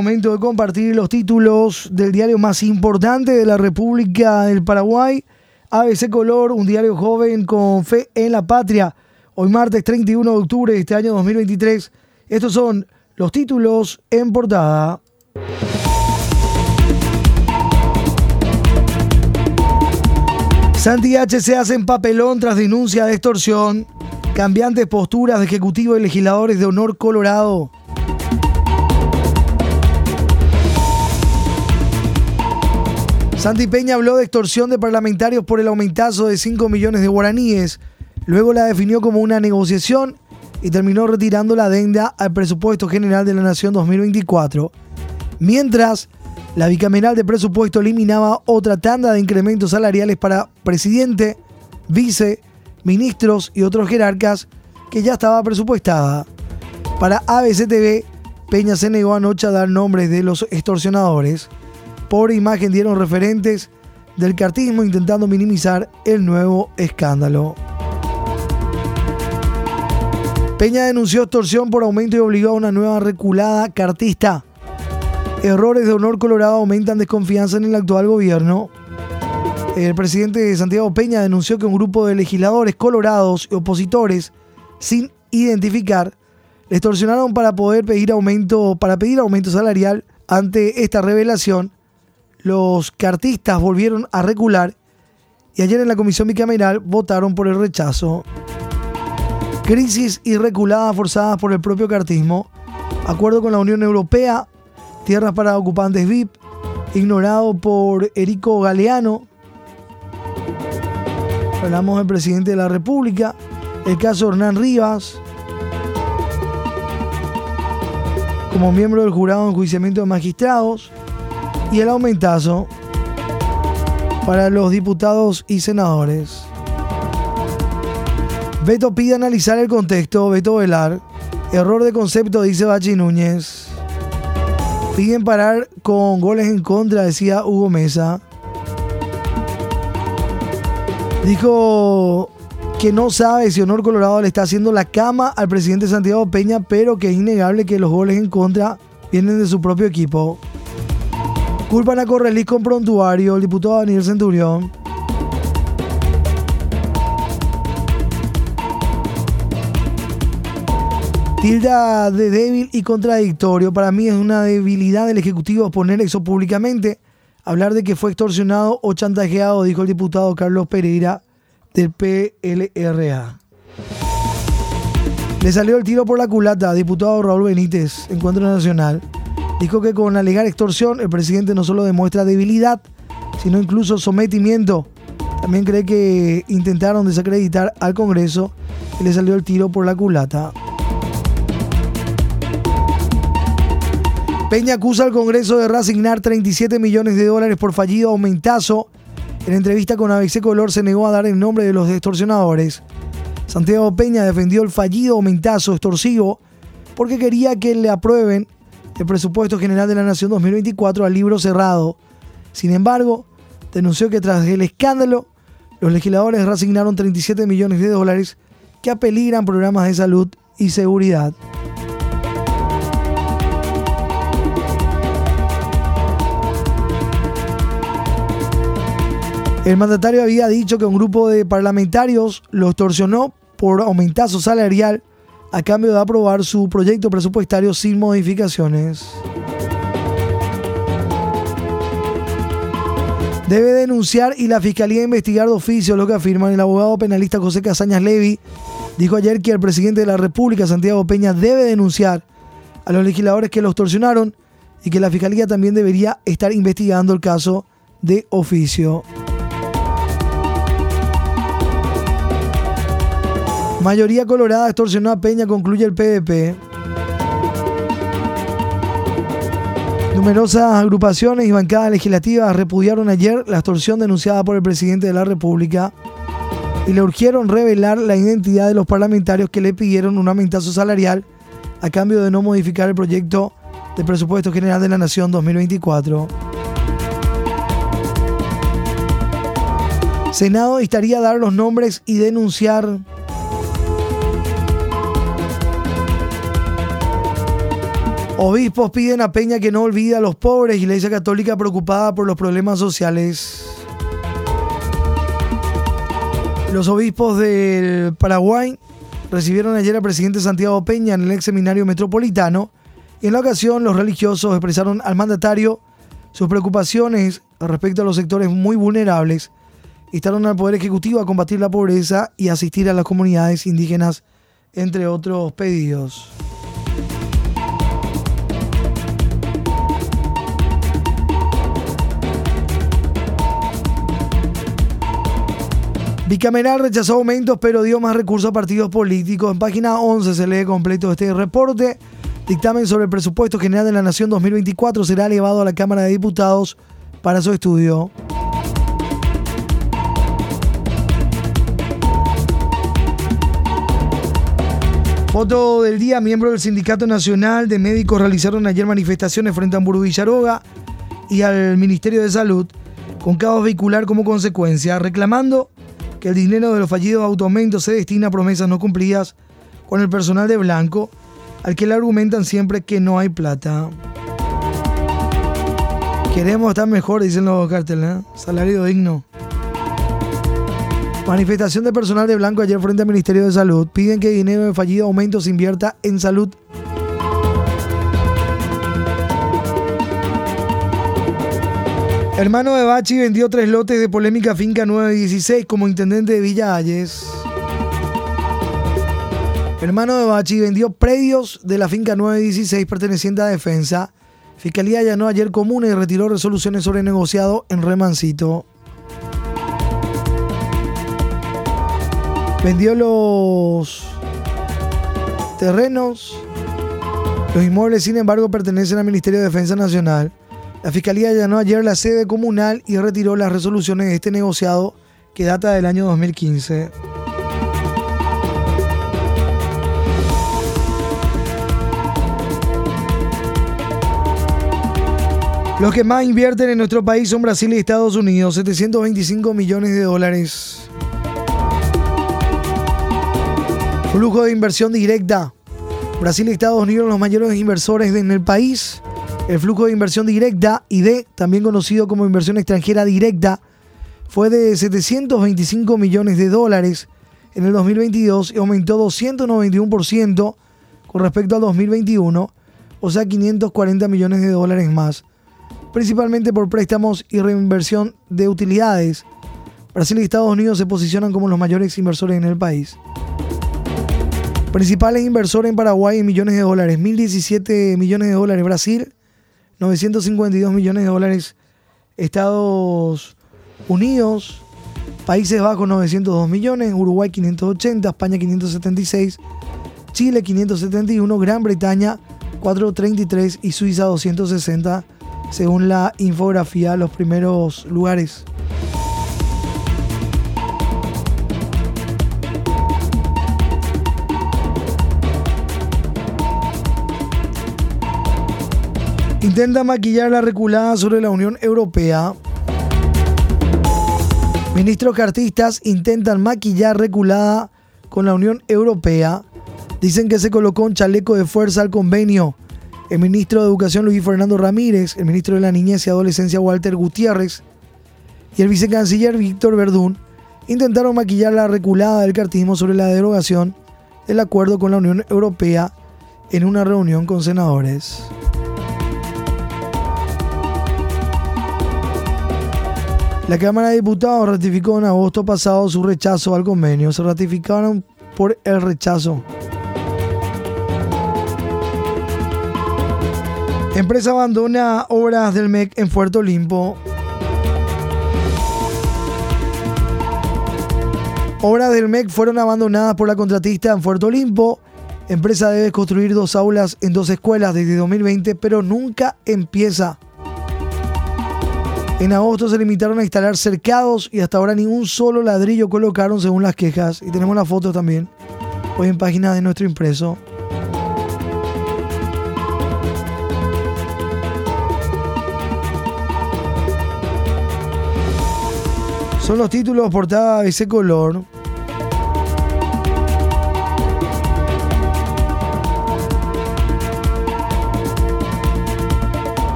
momento de compartir los títulos del diario más importante de la República del Paraguay, ABC Color, un diario joven con fe en la patria. Hoy martes 31 de octubre de este año 2023. Estos son los títulos en portada. Santi H. se hace en papelón tras denuncia de extorsión. Cambiantes posturas de ejecutivos y legisladores de honor Colorado. Santi Peña habló de extorsión de parlamentarios por el aumentazo de 5 millones de guaraníes. Luego la definió como una negociación y terminó retirando la adenda al presupuesto general de la Nación 2024. Mientras, la bicameral de presupuesto eliminaba otra tanda de incrementos salariales para presidente, vice, ministros y otros jerarcas que ya estaba presupuestada. Para ABCTV, Peña se negó anoche a dar nombres de los extorsionadores por imagen dieron referentes del cartismo intentando minimizar el nuevo escándalo. Peña denunció extorsión por aumento y obligó a una nueva reculada cartista. Errores de honor colorado aumentan desconfianza en el actual gobierno. El presidente de Santiago Peña denunció que un grupo de legisladores colorados y opositores sin identificar le extorsionaron para poder pedir aumento, para pedir aumento salarial ante esta revelación los cartistas volvieron a recular y ayer en la comisión bicameral votaron por el rechazo. Crisis y reculadas forzadas por el propio cartismo. Acuerdo con la Unión Europea. Tierras para ocupantes VIP. Ignorado por Erico Galeano. Hablamos del presidente de la República. El caso Hernán Rivas. Como miembro del jurado en enjuiciamiento de magistrados y el aumentazo para los diputados y senadores. Beto pide analizar el contexto, Beto Velar. Error de concepto, dice Bachi Núñez. Piden parar con goles en contra, decía Hugo Mesa. Dijo que no sabe si Honor Colorado le está haciendo la cama al presidente Santiago Peña, pero que es innegable que los goles en contra vienen de su propio equipo. Culpan a Correlis con prontuario, el diputado Daniel Centurión. Tilda de débil y contradictorio. Para mí es una debilidad del Ejecutivo poner eso públicamente. Hablar de que fue extorsionado o chantajeado, dijo el diputado Carlos Pereira del PLRA. Le salió el tiro por la culata, diputado Raúl Benítez, Encuentro Nacional. Dijo que con alegar extorsión el presidente no solo demuestra debilidad, sino incluso sometimiento. También cree que intentaron desacreditar al Congreso y le salió el tiro por la culata. Peña acusa al Congreso de reasignar 37 millones de dólares por fallido aumentazo. En entrevista con ABC Color se negó a dar el nombre de los extorsionadores. Santiago Peña defendió el fallido aumentazo extorsivo porque quería que le aprueben el presupuesto general de la Nación 2024 al libro cerrado. Sin embargo, denunció que tras el escándalo, los legisladores reasignaron 37 millones de dólares que apeligran programas de salud y seguridad. El mandatario había dicho que un grupo de parlamentarios lo extorsionó por aumentazo salarial a cambio de aprobar su proyecto presupuestario sin modificaciones. Debe denunciar y la Fiscalía investigar de oficio lo que afirman el abogado penalista José Casañas Levy. Dijo ayer que el presidente de la República, Santiago Peña, debe denunciar a los legisladores que lo extorsionaron y que la Fiscalía también debería estar investigando el caso de oficio. Mayoría colorada extorsionó a Peña, concluye el PDP. Numerosas agrupaciones y bancadas legislativas repudiaron ayer la extorsión denunciada por el presidente de la República y le urgieron revelar la identidad de los parlamentarios que le pidieron un aumentazo salarial a cambio de no modificar el proyecto de presupuesto general de la Nación 2024. Senado estaría a dar los nombres y denunciar Obispos piden a Peña que no olvide a los pobres. Iglesia Católica preocupada por los problemas sociales. Los obispos del Paraguay recibieron ayer al presidente Santiago Peña en el ex seminario metropolitano y en la ocasión los religiosos expresaron al mandatario sus preocupaciones respecto a los sectores muy vulnerables instaron al Poder Ejecutivo a combatir la pobreza y asistir a las comunidades indígenas, entre otros pedidos. Bicameral rechazó aumentos pero dio más recursos a partidos políticos. En página 11 se lee completo este reporte. Dictamen sobre el presupuesto general de la Nación 2024 será elevado a la Cámara de Diputados para su estudio. Foto del día, miembros del Sindicato Nacional de Médicos realizaron ayer manifestaciones frente a Hamburgo Villaroga y al Ministerio de Salud con caos vehicular como consecuencia, reclamando que el dinero de los fallidos aumentos se destina a promesas no cumplidas con el personal de Blanco, al que le argumentan siempre que no hay plata. Queremos estar mejor, dicen los carteles, ¿eh? salario digno. Manifestación de personal de Blanco ayer frente al Ministerio de Salud. Piden que dinero de fallido aumento se invierta en salud. Hermano de Bachi vendió tres lotes de polémica finca 916 como intendente de Villa. Hermano de Bachi vendió predios de la finca 916 perteneciente a Defensa. Fiscalía allanó ayer comuna y retiró resoluciones sobre negociado en Remancito. vendió los terrenos. Los inmuebles, sin embargo, pertenecen al Ministerio de Defensa Nacional. La Fiscalía allanó ayer la sede comunal y retiró las resoluciones de este negociado que data del año 2015. Los que más invierten en nuestro país son Brasil y Estados Unidos, 725 millones de dólares. Flujo de inversión directa. Brasil y Estados Unidos los mayores inversores en el país. El flujo de inversión directa, ID, también conocido como inversión extranjera directa, fue de 725 millones de dólares en el 2022 y aumentó 291% con respecto al 2021, o sea 540 millones de dólares más, principalmente por préstamos y reinversión de utilidades. Brasil y Estados Unidos se posicionan como los mayores inversores en el país. Principales inversores en Paraguay en millones de dólares. 1.017 millones de dólares Brasil. 952 millones de dólares Estados Unidos. Países Bajos 902 millones. Uruguay 580. España 576. Chile 571. Gran Bretaña 433 y Suiza 260 según la infografía los primeros lugares. Intenta maquillar la reculada sobre la Unión Europea. Ministros cartistas intentan maquillar reculada con la Unión Europea. Dicen que se colocó un chaleco de fuerza al convenio. El ministro de Educación Luis Fernando Ramírez, el ministro de la Niñez y Adolescencia Walter Gutiérrez y el vicecanciller Víctor Verdún intentaron maquillar la reculada del cartismo sobre la derogación del acuerdo con la Unión Europea en una reunión con senadores. La Cámara de Diputados ratificó en agosto pasado su rechazo al convenio. Se ratificaron por el rechazo. Empresa abandona obras del MEC en Puerto Olimpo. Obras del MEC fueron abandonadas por la contratista en Puerto Olimpo. Empresa debe construir dos aulas en dos escuelas desde 2020, pero nunca empieza. En agosto se limitaron a instalar cercados y hasta ahora ningún solo ladrillo colocaron según las quejas. Y tenemos la foto también, hoy en página de nuestro impreso. Son los títulos portada ese color.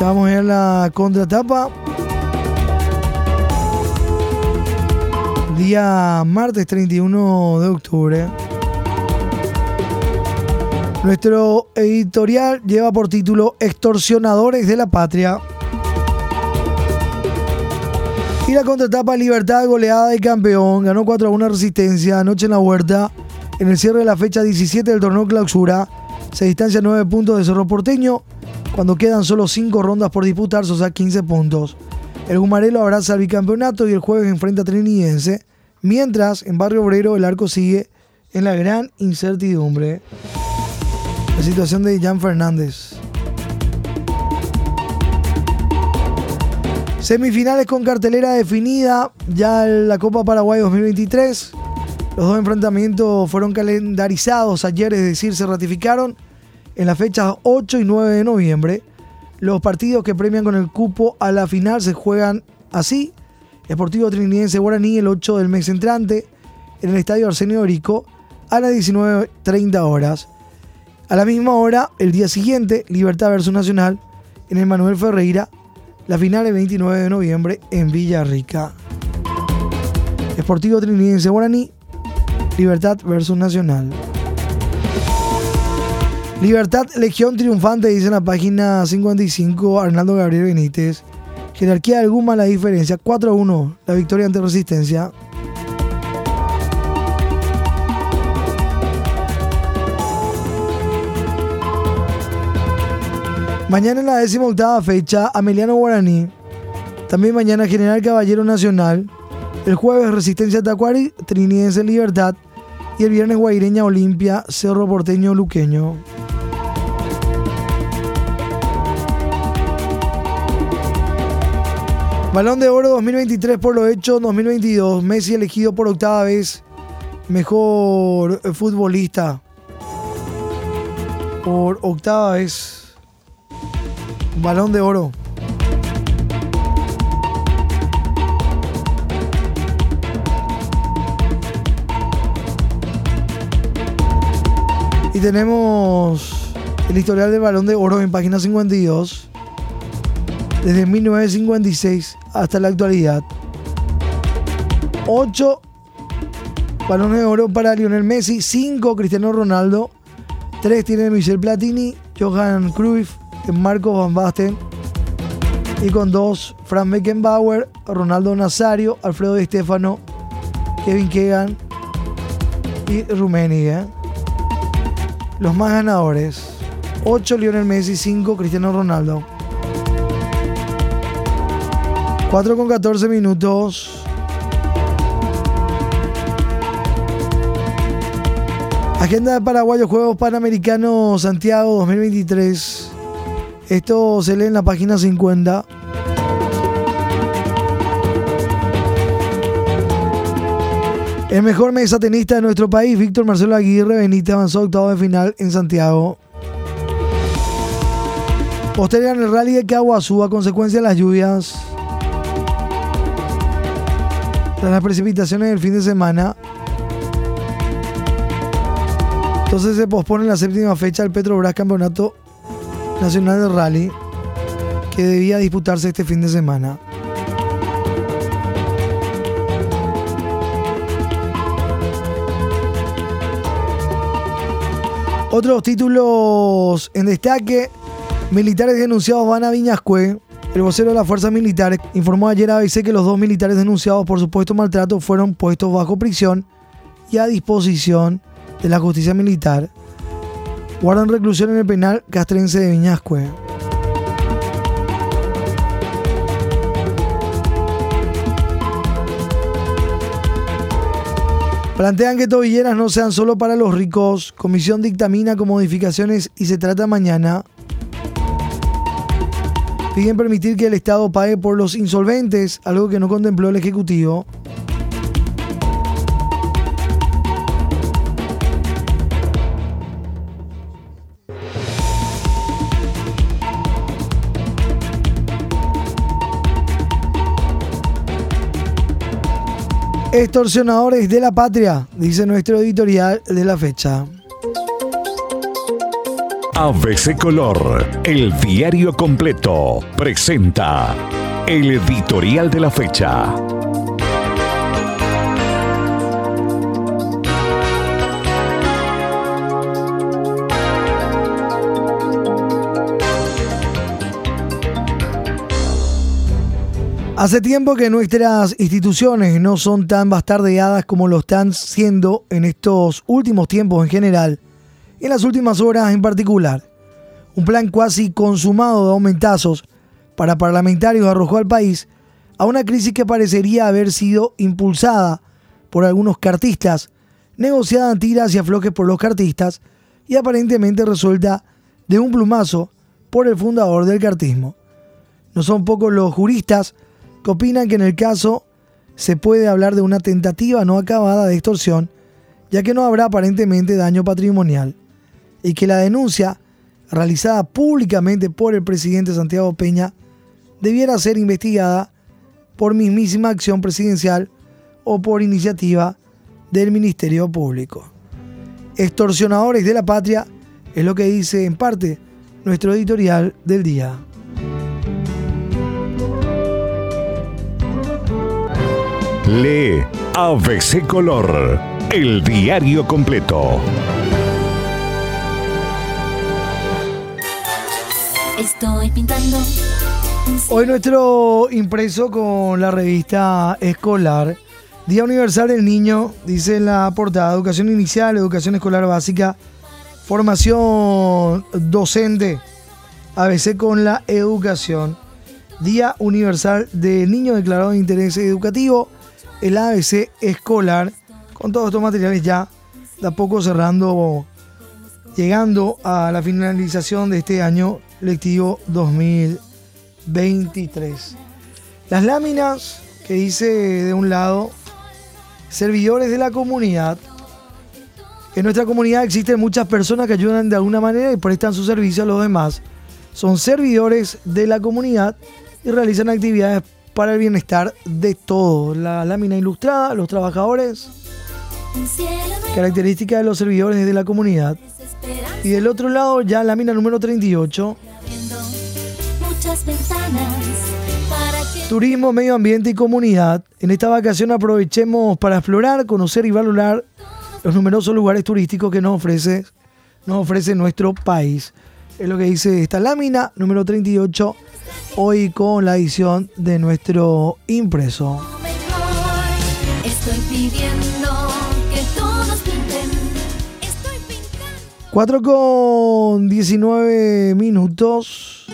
Ya vamos a ver la contratapa. Día martes 31 de octubre. Nuestro editorial lleva por título Extorsionadores de la Patria. Y la contratapa Libertad goleada de campeón. Ganó 4 a 1 resistencia anoche en la huerta. En el cierre de la fecha 17 del torneo clausura. Se distancia 9 puntos de Cerro Porteño. Cuando quedan solo 5 rondas por disputarse, o sea 15 puntos. El Gumarelo abraza el bicampeonato y el jueves enfrenta a Trinidense. Mientras, en Barrio Obrero, el arco sigue en la gran incertidumbre. La situación de Jan Fernández. Semifinales con cartelera definida. Ya la Copa Paraguay 2023. Los dos enfrentamientos fueron calendarizados ayer, es decir, se ratificaron en las fechas 8 y 9 de noviembre. Los partidos que premian con el cupo a la final se juegan así. Esportivo Trinidense Guaraní el 8 del mes entrante en el Estadio Arsenio Orico a las 19.30 horas. A la misma hora, el día siguiente, Libertad versus Nacional en el Manuel Ferreira, la final el 29 de noviembre en Villarrica. Esportivo Trinidense Guaraní, Libertad versus Nacional. Libertad, Legión Triunfante, dice en la página 55 Arnaldo Gabriel Benítez. Jerarquía alguna la diferencia, 4 a 1, la victoria ante Resistencia. Mañana en la décima octava fecha, Ameliano Guaraní. También mañana General Caballero Nacional. El jueves Resistencia Tacuari, Trinidense Libertad. Y el viernes Guaireña Olimpia, Cerro Porteño Luqueño. Balón de Oro 2023 por lo hecho 2022. Messi elegido por octava vez mejor futbolista. Por octava vez. Balón de oro. Y tenemos el historial de balón de oro en página 52. Desde 1956 hasta la actualidad. 8 balones de oro para Lionel Messi, 5 Cristiano Ronaldo, 3 tiene Michel Platini, Johan Cruyff, Marco Van Basten. Y con dos, Frank Beckenbauer, Ronaldo Nazario, Alfredo Di Stefano, Kevin Keegan y Rummenigge. Los más ganadores. 8 Lionel Messi, 5 Cristiano Ronaldo. 4 con 14 minutos. Agenda de Paraguayos Juegos Panamericanos Santiago 2023. Esto se lee en la página 50. El mejor mesa tenista de nuestro país, Víctor Marcelo Aguirre Benítez, avanzó octavo de final en Santiago. Postergan el rally de Caguazú a consecuencia de las lluvias. Tras las precipitaciones del fin de semana. Entonces se pospone la séptima fecha del Petrobras Campeonato Nacional de Rally que debía disputarse este fin de semana. Otros títulos en destaque. Militares denunciados van a Viñascue. El vocero de las fuerzas militares informó ayer a ABC que los dos militares denunciados por supuesto maltrato fueron puestos bajo prisión y a disposición de la justicia militar guardan reclusión en el penal castrense de Viñascue. Plantean que tobilleras no sean solo para los ricos. Comisión dictamina con modificaciones y se trata mañana. Piden permitir que el Estado pague por los insolventes, algo que no contempló el Ejecutivo. Extorsionadores de la patria, dice nuestro editorial de la fecha. ABC Color, el diario completo, presenta el editorial de la fecha. Hace tiempo que nuestras instituciones no son tan bastardeadas como lo están siendo en estos últimos tiempos en general, en las últimas horas en particular. Un plan cuasi consumado de aumentazos para parlamentarios arrojó al país a una crisis que parecería haber sido impulsada por algunos cartistas, negociada en tiras y aflojes por los cartistas y aparentemente resuelta de un plumazo por el fundador del cartismo. No son pocos los juristas que opinan que en el caso se puede hablar de una tentativa no acabada de extorsión, ya que no habrá aparentemente daño patrimonial, y que la denuncia realizada públicamente por el presidente Santiago Peña debiera ser investigada por mismísima acción presidencial o por iniciativa del Ministerio Público. Extorsionadores de la patria es lo que dice en parte nuestro editorial del día. Lee ABC Color, el diario completo. Estoy pintando. Hoy nuestro impreso con la revista escolar. Día Universal del Niño, dice la portada, educación inicial, educación escolar básica, formación docente, ABC con la educación. Día Universal del Niño declarado de interés educativo el ABC escolar, con todos estos materiales ya de a poco cerrando, llegando a la finalización de este año lectivo 2023. Las láminas que dice de un lado, servidores de la comunidad. En nuestra comunidad existen muchas personas que ayudan de alguna manera y prestan su servicio a los demás. Son servidores de la comunidad y realizan actividades para el bienestar de todos. La lámina ilustrada, los trabajadores, características de los servidores de la comunidad. Y del otro lado ya lámina número 38. Turismo, medio ambiente y comunidad. En esta vacación aprovechemos para explorar, conocer y valorar los numerosos lugares turísticos que nos ofrece, nos ofrece nuestro país. Es lo que dice esta lámina número 38 hoy con la edición de nuestro impreso. Estoy pidiendo que todos pinten. Estoy pintando. 4 con 19 minutos.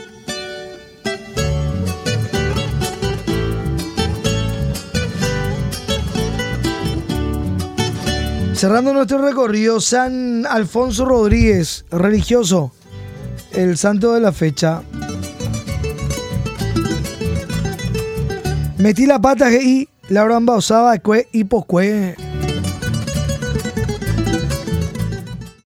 Cerrando nuestro recorrido, San Alfonso Rodríguez, religioso, el santo de la fecha. Metí la pata y la bramba osaba cue y poscue.